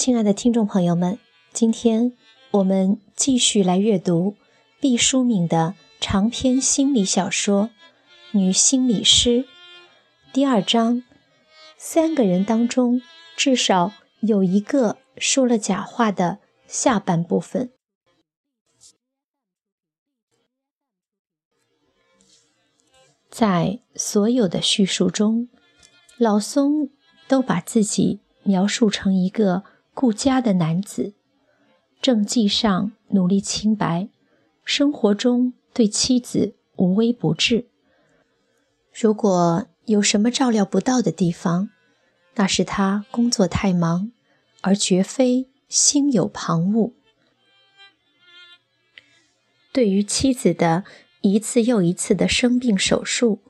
亲爱的听众朋友们，今天我们继续来阅读毕淑敏的长篇心理小说《女心理师》第二章：三个人当中至少有一个说了假话的下半部分。在所有的叙述中，老松都把自己描述成一个顾家的男子，政绩上努力清白，生活中对妻子无微不至。如果有什么照料不到的地方，那是他工作太忙，而绝非心有旁骛。对于妻子的。一次又一次的生病手术，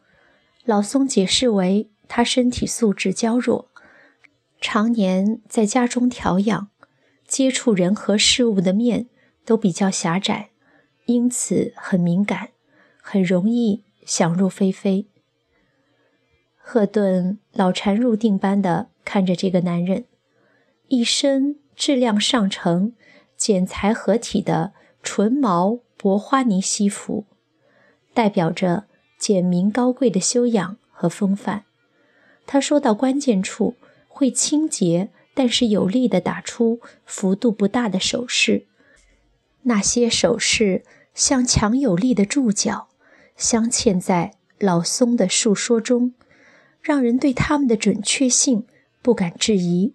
老松解释为他身体素质较弱，常年在家中调养，接触人和事物的面都比较狭窄，因此很敏感，很容易想入非非。赫顿老禅入定般的看着这个男人，一身质量上乘、剪裁合体的纯毛薄花呢西服。代表着简明高贵的修养和风范。他说到关键处，会清洁但是有力地打出幅度不大的手势。那些手势像强有力的注脚，镶嵌在老松的述说中，让人对他们的准确性不敢质疑。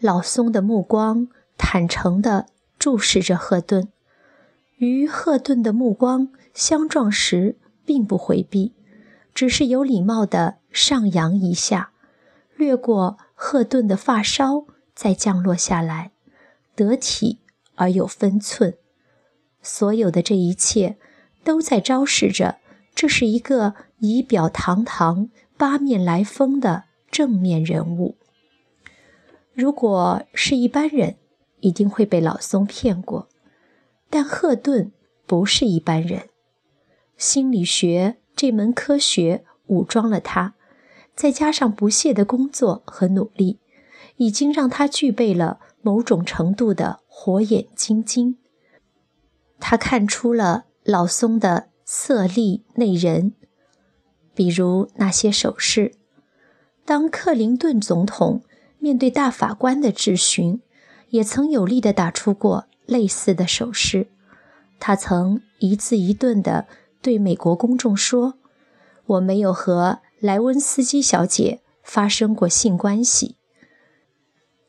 老松的目光坦诚地注视着赫顿。与赫顿的目光相撞时，并不回避，只是有礼貌地上扬一下，掠过赫顿的发梢，再降落下来，得体而有分寸。所有的这一切，都在昭示着这是一个仪表堂堂、八面来风的正面人物。如果是一般人，一定会被老松骗过。但赫顿不是一般人，心理学这门科学武装了他，再加上不懈的工作和努力，已经让他具备了某种程度的火眼金睛。他看出了老松的色厉内荏，比如那些手势。当克林顿总统面对大法官的质询，也曾有力地打出过。类似的手势，他曾一字一顿地对美国公众说：“我没有和莱温斯基小姐发生过性关系。”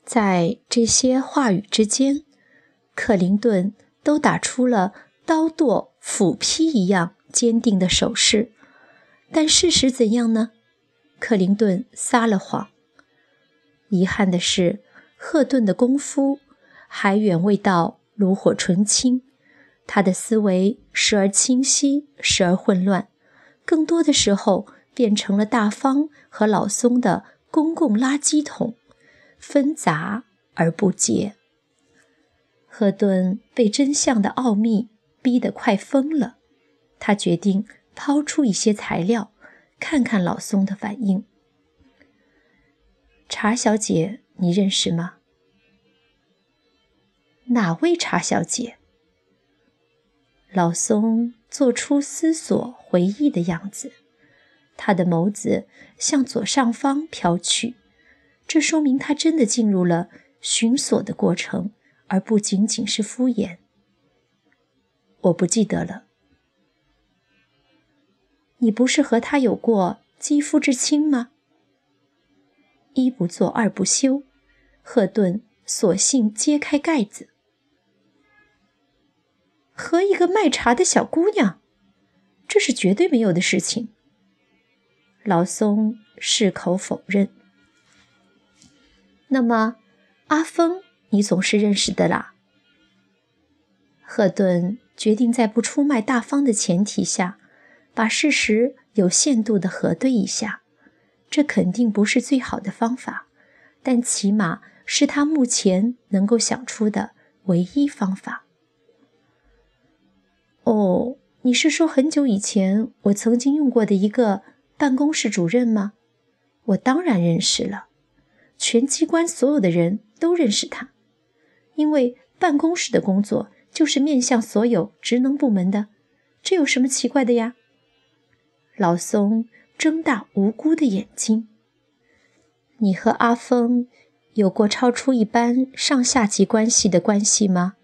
在这些话语之间，克林顿都打出了刀剁斧劈一样坚定的手势。但事实怎样呢？克林顿撒了谎。遗憾的是，赫顿的功夫还远未到。炉火纯青，他的思维时而清晰，时而混乱，更多的时候变成了大方和老松的公共垃圾桶，纷杂而不洁。赫顿被真相的奥秘逼得快疯了，他决定抛出一些材料，看看老松的反应。查小姐，你认识吗？哪位查小姐？老松做出思索、回忆的样子，他的眸子向左上方飘去，这说明他真的进入了寻索的过程，而不仅仅是敷衍。我不记得了。你不是和他有过肌肤之亲吗？一不做二不休，赫顿索性揭开盖子。和一个卖茶的小姑娘，这是绝对没有的事情。老松矢口否认。那么，阿峰，你总是认识的啦。赫顿决定在不出卖大方的前提下，把事实有限度的核对一下。这肯定不是最好的方法，但起码是他目前能够想出的唯一方法。哦，你是说很久以前我曾经用过的一个办公室主任吗？我当然认识了，全机关所有的人都认识他，因为办公室的工作就是面向所有职能部门的，这有什么奇怪的呀？老松睁大无辜的眼睛：“你和阿峰有过超出一般上下级关系的关系吗？”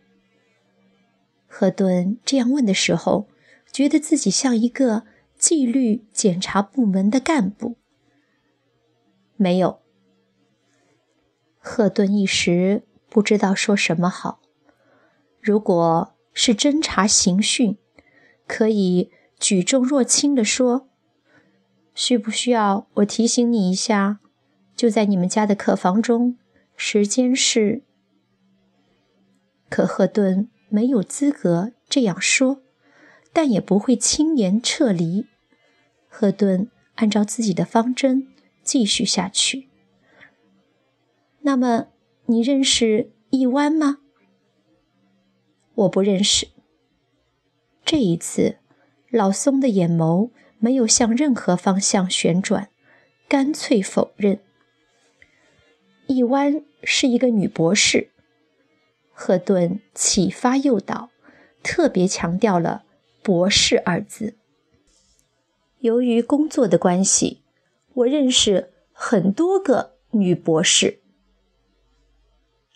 赫顿这样问的时候，觉得自己像一个纪律检查部门的干部。没有。赫顿一时不知道说什么好。如果是侦查刑讯，可以举重若轻地说：“需不需要我提醒你一下？就在你们家的客房中，时间是……”可赫顿没有资格这样说，但也不会轻言撤离。赫顿按照自己的方针继续下去。那么，你认识一湾吗？我不认识。这一次，老松的眼眸没有向任何方向旋转，干脆否认。一湾是一个女博士。赫顿启发诱导，特别强调了“博士”二字。由于工作的关系，我认识很多个女博士。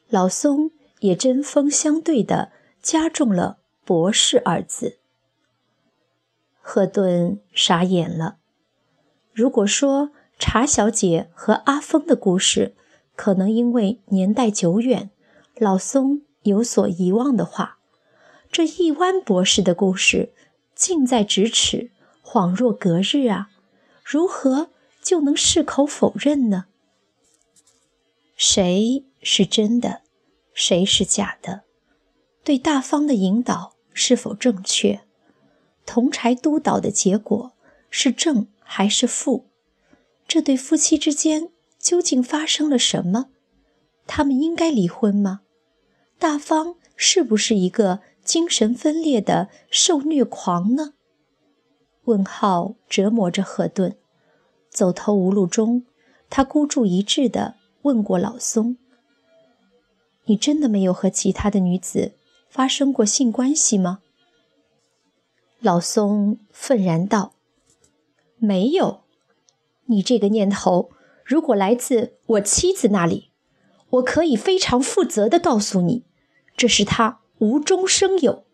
老松也针锋相对地加重了“博士”二字。赫顿傻眼了。如果说茶小姐和阿峰的故事可能因为年代久远，老松有所遗忘的话，这一湾博士的故事近在咫尺，恍若隔日啊！如何就能矢口否认呢？谁？是真的，谁是假的？对大方的引导是否正确？同柴督导的结果是正还是负？这对夫妻之间究竟发生了什么？他们应该离婚吗？大方是不是一个精神分裂的受虐狂呢？问号折磨着赫顿，走投无路中，他孤注一掷地问过老松。你真的没有和其他的女子发生过性关系吗？老松愤然道：“没有。你这个念头如果来自我妻子那里，我可以非常负责的告诉你，这是她无中生有。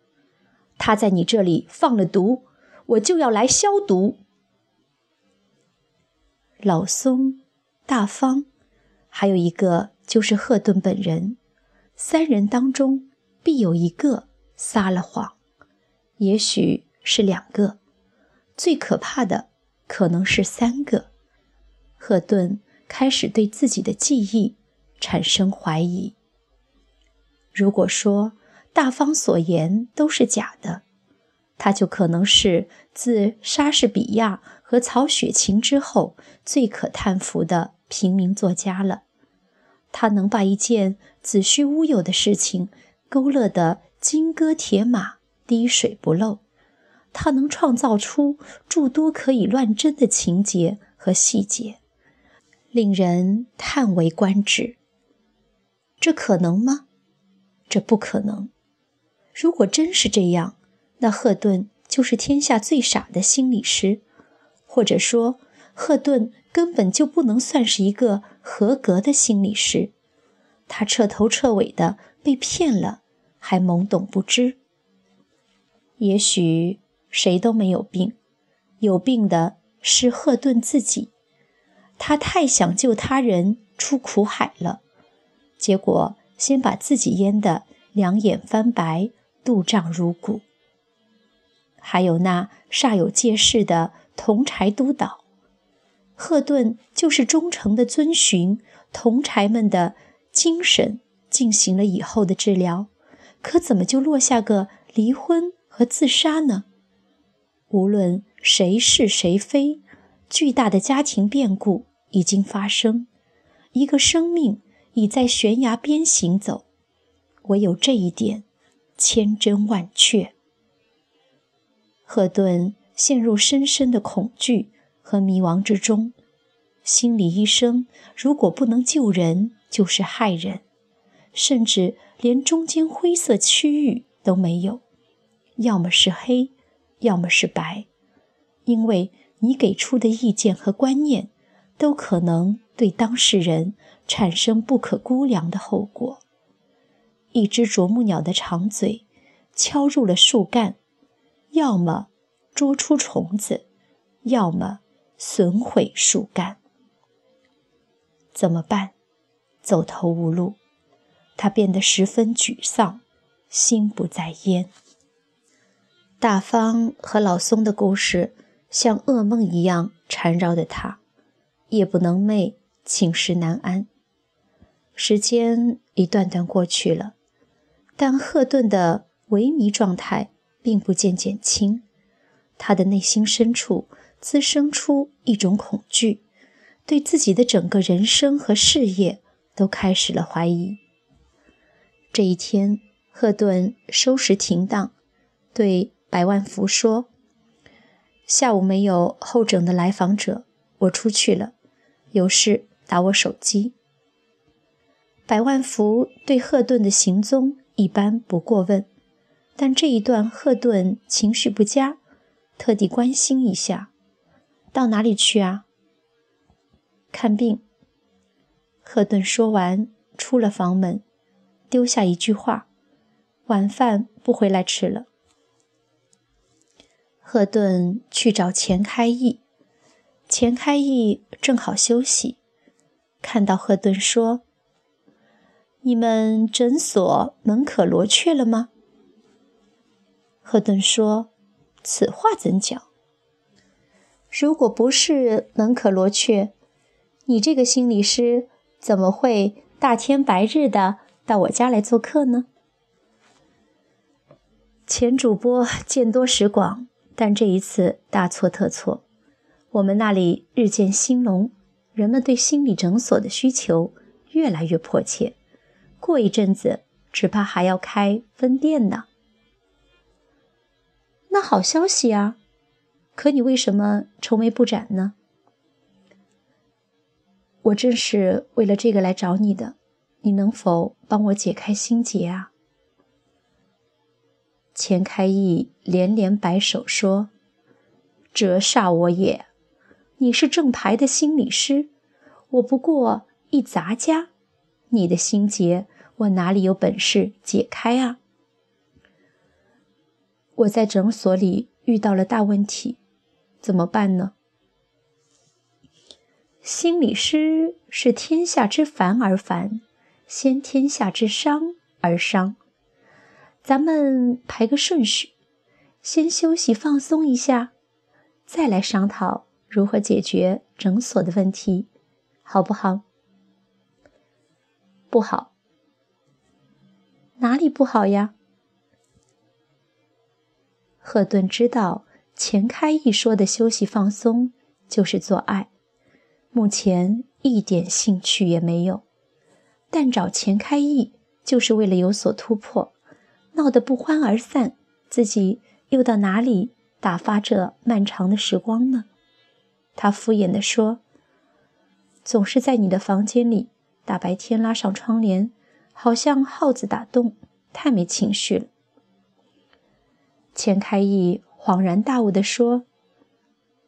她在你这里放了毒，我就要来消毒。”老松、大方，还有一个就是赫顿本人。三人当中必有一个撒了谎，也许是两个，最可怕的可能是三个。赫顿开始对自己的记忆产生怀疑。如果说大方所言都是假的，他就可能是自莎士比亚和曹雪芹之后最可叹服的平民作家了。他能把一件子虚乌有的事情勾勒得金戈铁马、滴水不漏；他能创造出诸多可以乱真的情节和细节，令人叹为观止。这可能吗？这不可能。如果真是这样，那赫顿就是天下最傻的心理师，或者说，赫顿根本就不能算是一个。合格的心理师，他彻头彻尾的被骗了，还懵懂不知。也许谁都没有病，有病的是赫顿自己。他太想救他人出苦海了，结果先把自己淹得两眼翻白、肚胀如鼓。还有那煞有介事的同柴督导。赫顿就是忠诚地遵循同柴们的精神进行了以后的治疗，可怎么就落下个离婚和自杀呢？无论谁是谁非，巨大的家庭变故已经发生，一个生命已在悬崖边行走，唯有这一点千真万确。赫顿陷入深深的恐惧。和迷惘之中，心理医生如果不能救人，就是害人。甚至连中间灰色区域都没有，要么是黑，要么是白，因为你给出的意见和观念都可能对当事人产生不可估量的后果。一只啄木鸟的长嘴敲入了树干，要么捉出虫子，要么损毁树干。怎么办？走投无路。他变得十分沮丧，心不在焉。大方和老松的故事像噩梦一样缠绕着他，夜不能寐，寝食难安。时间一段段过去了，但赫顿的萎靡状态并不见减轻。他的内心深处滋生出一种恐惧，对自己的整个人生和事业都开始了怀疑。这一天，赫顿收拾停当，对百万福说：“下午没有候诊的来访者，我出去了，有事打我手机。”百万福对赫顿的行踪一般不过问，但这一段赫顿情绪不佳，特地关心一下：“到哪里去啊？”“看病。”赫顿说完，出了房门。丢下一句话：“晚饭不回来吃了。”赫顿去找钱开义，钱开义正好休息，看到赫顿说：“你们诊所门可罗雀了吗？”赫顿说：“此话怎讲？如果不是门可罗雀，你这个心理师怎么会大天白日的？”到我家来做客呢？前主播见多识广，但这一次大错特错。我们那里日渐兴隆，人们对心理诊所的需求越来越迫切。过一阵子，只怕还要开分店呢。那好消息啊！可你为什么愁眉不展呢？我正是为了这个来找你的。你能否帮我解开心结啊？钱开义连连摆手说：“折煞我也！你是正牌的心理师，我不过一杂家，你的心结我哪里有本事解开啊？我在诊所里遇到了大问题，怎么办呢？心理师是天下之凡而凡。”先天下之伤而伤，咱们排个顺序，先休息放松一下，再来商讨如何解决诊所的问题，好不好？不好，哪里不好呀？赫顿知道钱开义说的休息放松就是做爱，目前一点兴趣也没有。但找钱开义就是为了有所突破，闹得不欢而散，自己又到哪里打发这漫长的时光呢？他敷衍地说：“总是在你的房间里，大白天拉上窗帘，好像耗子打洞，太没情绪了。”钱开义恍然大悟地说：“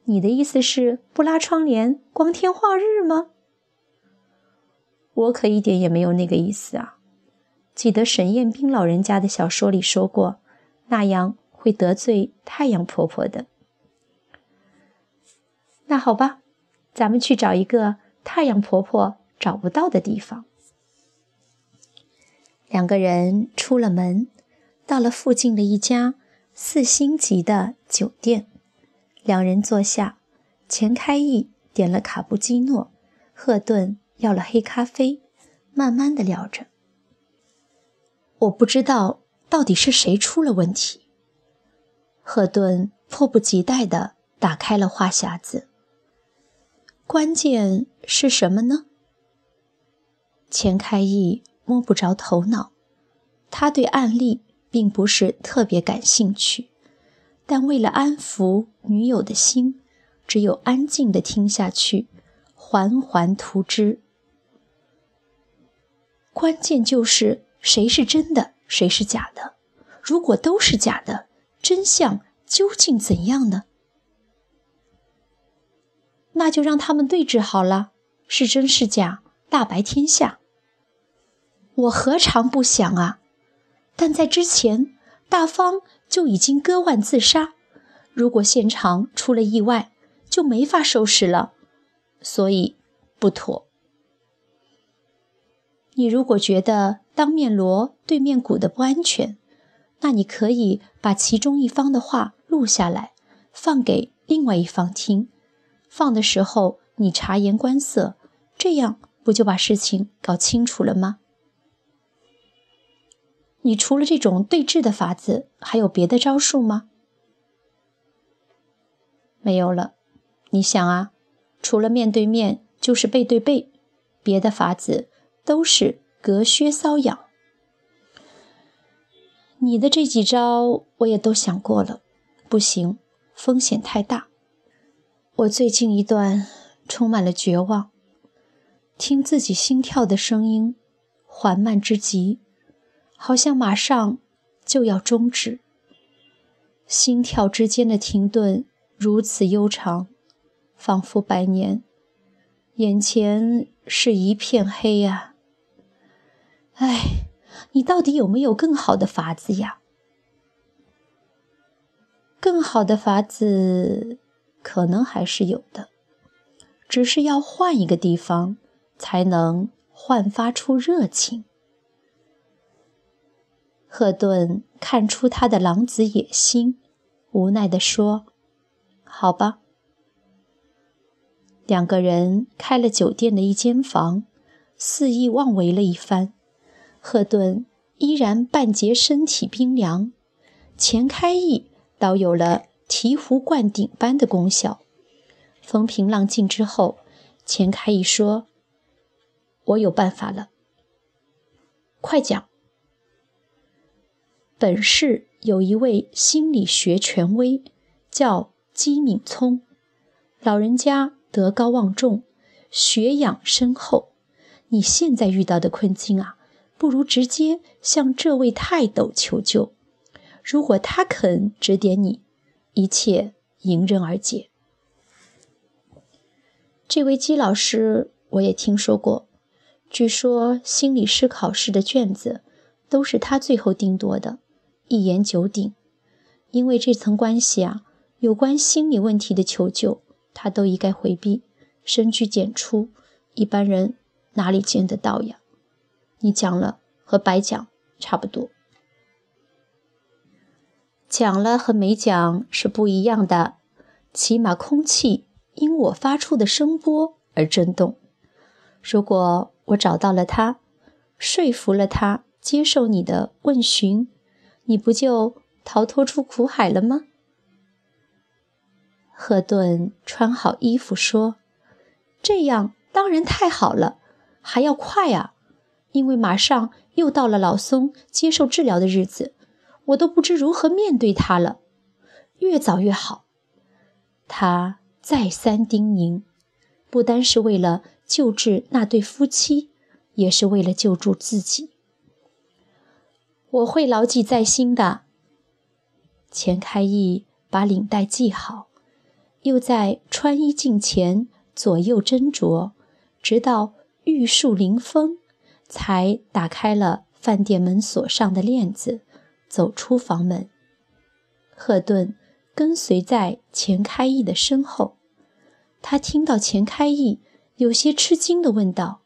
你的意思是不拉窗帘，光天化日吗？”我可一点也没有那个意思啊！记得沈彦斌老人家的小说里说过，那样会得罪太阳婆婆的。那好吧，咱们去找一个太阳婆婆找不到的地方。两个人出了门，到了附近的一家四星级的酒店。两人坐下，钱开义点了卡布基诺，赫顿。要了黑咖啡，慢慢的聊着。我不知道到底是谁出了问题。赫顿迫不及待的打开了话匣子。关键是什么呢？钱开义摸不着头脑。他对案例并不是特别感兴趣，但为了安抚女友的心，只有安静地听下去，缓缓图之。关键就是谁是真的，谁是假的。如果都是假的，真相究竟怎样呢？那就让他们对峙好了，是真是假，大白天下。我何尝不想啊？但在之前，大方就已经割腕自杀。如果现场出了意外，就没法收拾了，所以不妥。你如果觉得当面锣对面鼓的不安全，那你可以把其中一方的话录下来，放给另外一方听。放的时候你察言观色，这样不就把事情搞清楚了吗？你除了这种对峙的法子，还有别的招数吗？没有了。你想啊，除了面对面，就是背对背，别的法子都是隔靴搔痒。你的这几招我也都想过了，不行，风险太大。我最近一段充满了绝望，听自己心跳的声音缓慢之极，好像马上就要终止。心跳之间的停顿如此悠长，仿佛百年。眼前是一片黑呀！哎，你到底有没有更好的法子呀？更好的法子。可能还是有的，只是要换一个地方，才能焕发出热情。赫顿看出他的狼子野心，无奈地说：“好吧。”两个人开了酒店的一间房，肆意妄为了一番。赫顿依然半截身体冰凉，钱开义倒有了。醍醐灌顶般的功效。风平浪静之后，钱开义说：“我有办法了，快讲。”本市有一位心理学权威，叫姬敏聪，老人家德高望重，学养深厚。你现在遇到的困境啊，不如直接向这位泰斗求救。如果他肯指点你。一切迎刃而解。这位姬老师我也听说过，据说心理师考试的卷子都是他最后定夺的，一言九鼎。因为这层关系啊，有关心理问题的求救，他都一概回避，深居简出，一般人哪里见得到呀？你讲了和白讲差不多。讲了和没讲是不一样的，起码空气因我发出的声波而震动。如果我找到了他，说服了他接受你的问询，你不就逃脱出苦海了吗？赫顿穿好衣服说：“这样当然太好了，还要快啊，因为马上又到了老松接受治疗的日子。”我都不知如何面对他了，越早越好。他再三叮咛，不单是为了救治那对夫妻，也是为了救助自己。我会牢记在心的。钱开义把领带系好，又在穿衣镜前左右斟酌，直到玉树临风，才打开了饭店门锁上的链子。走出房门，赫顿跟随在钱开义的身后。他听到钱开义有些吃惊地问道：“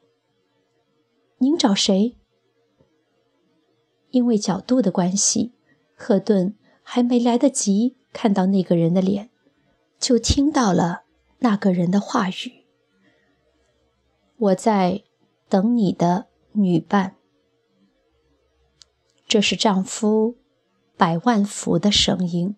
您找谁？”因为角度的关系，赫顿还没来得及看到那个人的脸，就听到了那个人的话语：“我在等你的女伴。”这是丈夫百万福的声音。